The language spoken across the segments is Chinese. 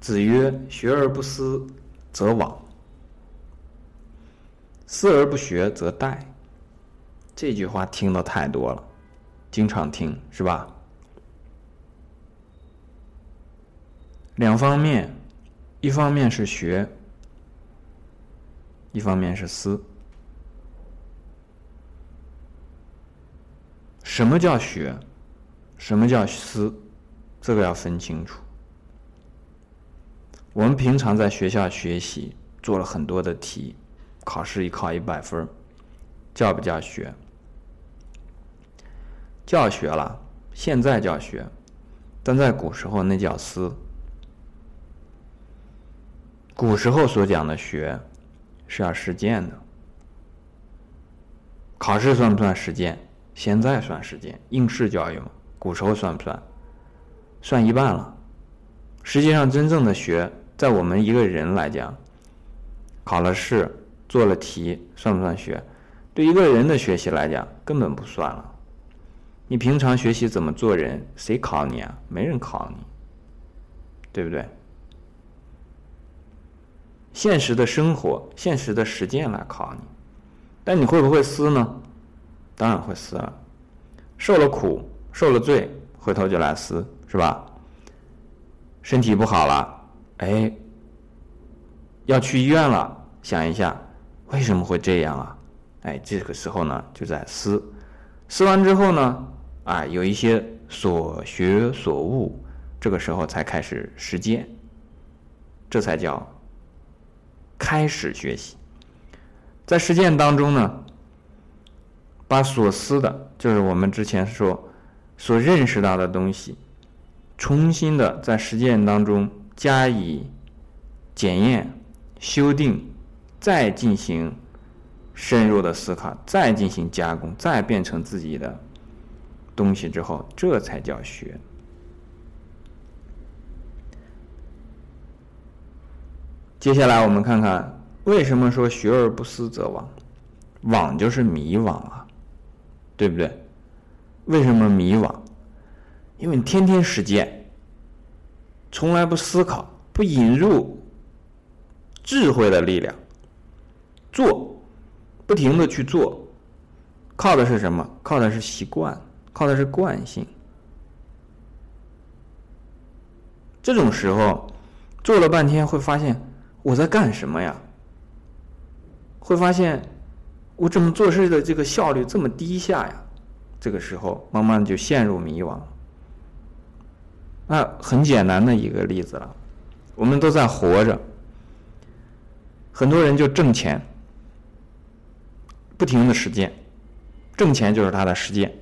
子曰：“学而不思则罔，思而不学则殆。”这句话听的太多了，经常听是吧？两方面，一方面是学，一方面是思。什么叫学？什么叫思？这个要分清楚。我们平常在学校学习，做了很多的题，考试一考一百分，叫不叫学？叫学了，现在叫学，但在古时候那叫思。古时候所讲的学，是要实践的。考试算不算实践？现在算实践，应试教育嘛。古时候算不算？算一半了。实际上，真正的学，在我们一个人来讲，考了试，做了题，算不算学？对一个人的学习来讲，根本不算了。你平常学习怎么做人，谁考你啊？没人考你，对不对？现实的生活，现实的实践来考你，但你会不会思呢？当然会思了。受了苦，受了罪，回头就来思，是吧？身体不好了，哎，要去医院了，想一下，为什么会这样啊？哎，这个时候呢，就在思，思完之后呢，啊，有一些所学所悟，这个时候才开始实践，这才叫开始学习。在实践当中呢，把所思的，就是我们之前说所认识到的东西。重新的在实践当中加以检验、修订，再进行深入的思考，再进行加工，再变成自己的东西之后，这才叫学。接下来我们看看，为什么说学而不思则罔？罔就是迷惘啊，对不对？为什么迷惘？因为你天天实践，从来不思考，不引入智慧的力量，做，不停的去做，靠的是什么？靠的是习惯，靠的是惯性。这种时候，做了半天会发现我在干什么呀？会发现我怎么做事的这个效率这么低下呀？这个时候，慢慢就陷入迷惘。那很简单的一个例子了，我们都在活着，很多人就挣钱，不停的实践，挣钱就是他的实践，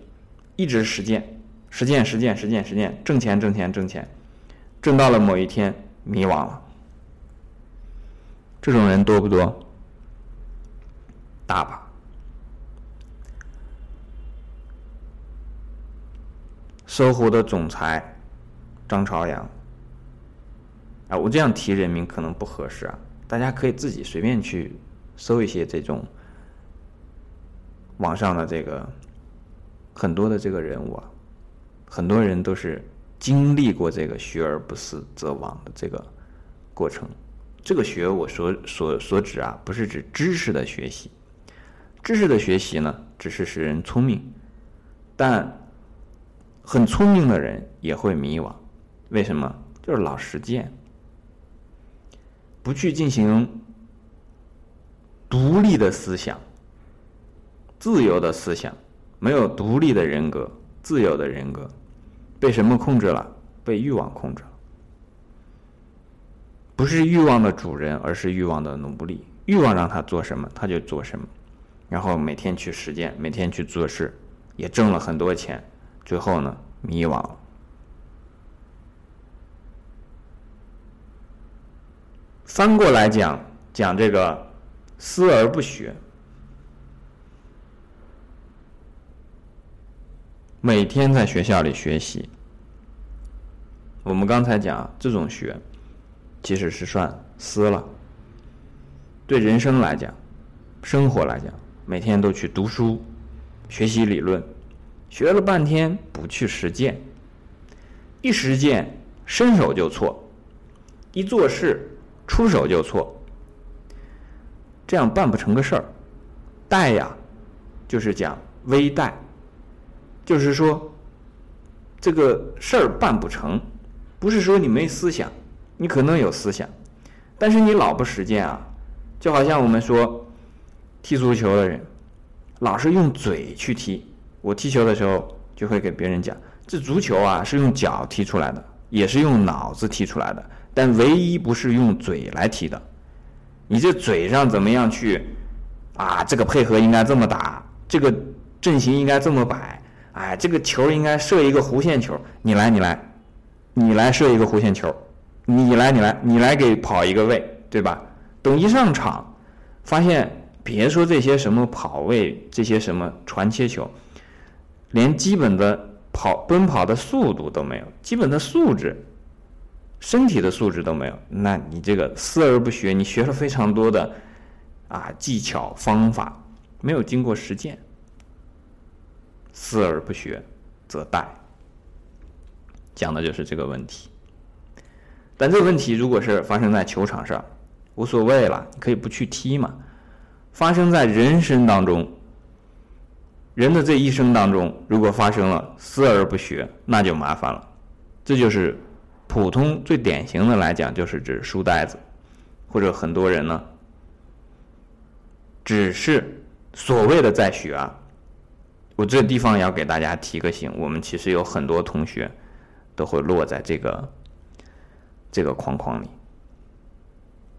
一直实践，实践实践实践实践，挣钱挣钱挣钱，挣到了某一天迷惘了，这种人多不多？大把。搜狐的总裁。张朝阳，啊，我这样提人名可能不合适啊，大家可以自己随便去搜一些这种网上的这个很多的这个人物啊，很多人都是经历过这个学而不思则罔的这个过程。这个学我所所所指啊，不是指知识的学习，知识的学习呢，只是使人聪明，但很聪明的人也会迷惘。为什么？就是老实践，不去进行独立的思想、自由的思想，没有独立的人格、自由的人格，被什么控制了？被欲望控制了。不是欲望的主人，而是欲望的奴隶。欲望让他做什么，他就做什么，然后每天去实践，每天去做事，也挣了很多钱，最后呢，迷惘了。翻过来讲，讲这个思而不学，每天在学校里学习。我们刚才讲这种学，其实是算思了。对人生来讲，生活来讲，每天都去读书，学习理论，学了半天不去实践，一实践伸手就错。一做事出手就错，这样办不成个事儿。怠呀，就是讲微怠，就是说这个事儿办不成，不是说你没思想，你可能有思想，但是你老不实践啊。就好像我们说踢足球的人，老是用嘴去踢。我踢球的时候就会给别人讲，这足球啊是用脚踢出来的，也是用脑子踢出来的，但唯一不是用嘴来踢的。你这嘴上怎么样去啊？这个配合应该这么打，这个阵型应该这么摆，哎，这个球应该射一个弧线球。你来，你来，你来射一个弧线球，你来，你来，你来给跑一个位，对吧？等一上场，发现别说这些什么跑位，这些什么传切球，连基本的跑奔跑的速度都没有，基本的素质，身体的素质都没有。那你这个思而不学，你学了非常多的啊技巧方法，没有经过实践，思而不学则殆。讲的就是这个问题。但这个问题如果是发生在球场上，无所谓了，你可以不去踢嘛。发生在人生当中，人的这一生当中，如果发生了思而不学，那就麻烦了。这就是普通最典型的来讲，就是指书呆子，或者很多人呢，只是所谓的在学啊。我这地方要给大家提个醒，我们其实有很多同学都会落在这个这个框框里。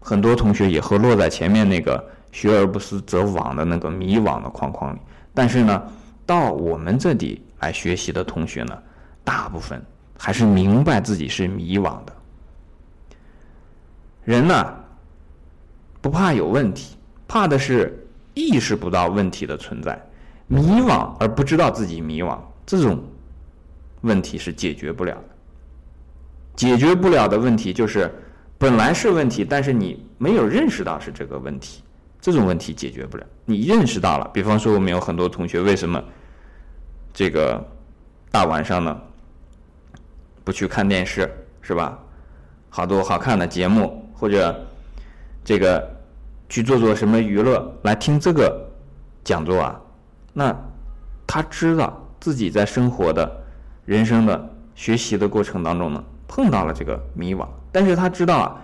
很多同学也会落在前面那个“学而不思则罔”的那个迷惘的框框里，但是呢，到我们这里来学习的同学呢，大部分还是明白自己是迷惘的。人呢，不怕有问题，怕的是意识不到问题的存在，迷惘而不知道自己迷惘，这种问题是解决不了的。解决不了的问题就是。本来是问题，但是你没有认识到是这个问题，这种问题解决不了。你认识到了，比方说我们有很多同学为什么这个大晚上呢不去看电视，是吧？好多好看的节目或者这个去做做什么娱乐来听这个讲座啊？那他知道自己在生活的人生的学习的过程当中呢，碰到了这个迷惘。但是他知道啊，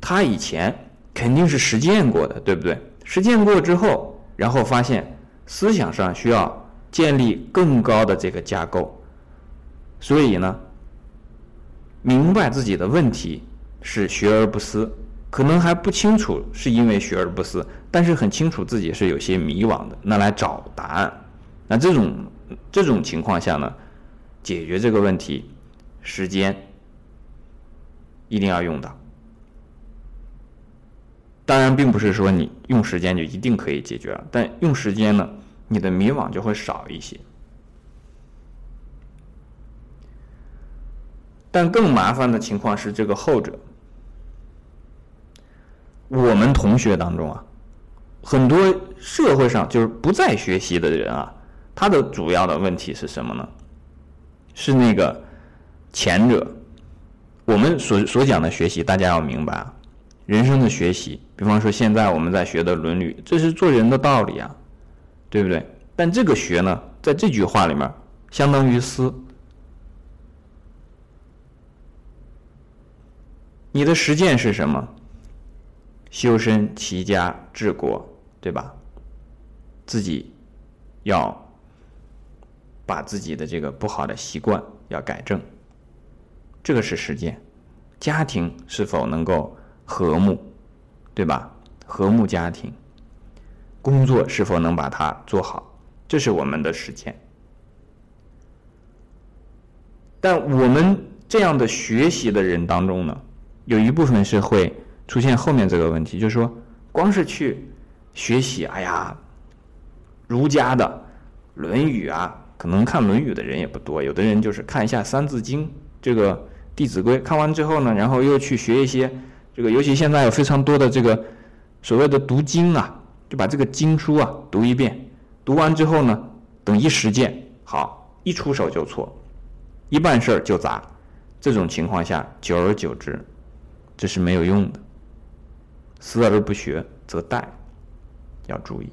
他以前肯定是实践过的，对不对？实践过之后，然后发现思想上需要建立更高的这个架构，所以呢，明白自己的问题是学而不思，可能还不清楚是因为学而不思，但是很清楚自己是有些迷惘的，那来找答案。那这种这种情况下呢，解决这个问题，时间。一定要用到，当然，并不是说你用时间就一定可以解决了，但用时间呢，你的迷惘就会少一些。但更麻烦的情况是这个后者，我们同学当中啊，很多社会上就是不再学习的人啊，他的主要的问题是什么呢？是那个前者。我们所所讲的学习，大家要明白啊，人生的学习，比方说现在我们在学的《论语》，这是做人的道理啊，对不对？但这个学呢，在这句话里面，相当于思。你的实践是什么？修身齐家治国，对吧？自己要把自己的这个不好的习惯要改正。这个是实践，家庭是否能够和睦，对吧？和睦家庭，工作是否能把它做好，这是我们的实践。但我们这样的学习的人当中呢，有一部分是会出现后面这个问题，就是说，光是去学习，哎呀，儒家的《论语》啊，可能看《论语》的人也不多，有的人就是看一下《三字经》。这个《弟子规》看完之后呢，然后又去学一些这个，尤其现在有非常多的这个所谓的读经啊，就把这个经书啊读一遍，读完之后呢，等一实践，好一出手就错，一办事儿就砸，这种情况下，久而久之，这是没有用的。思而不学则殆，要注意。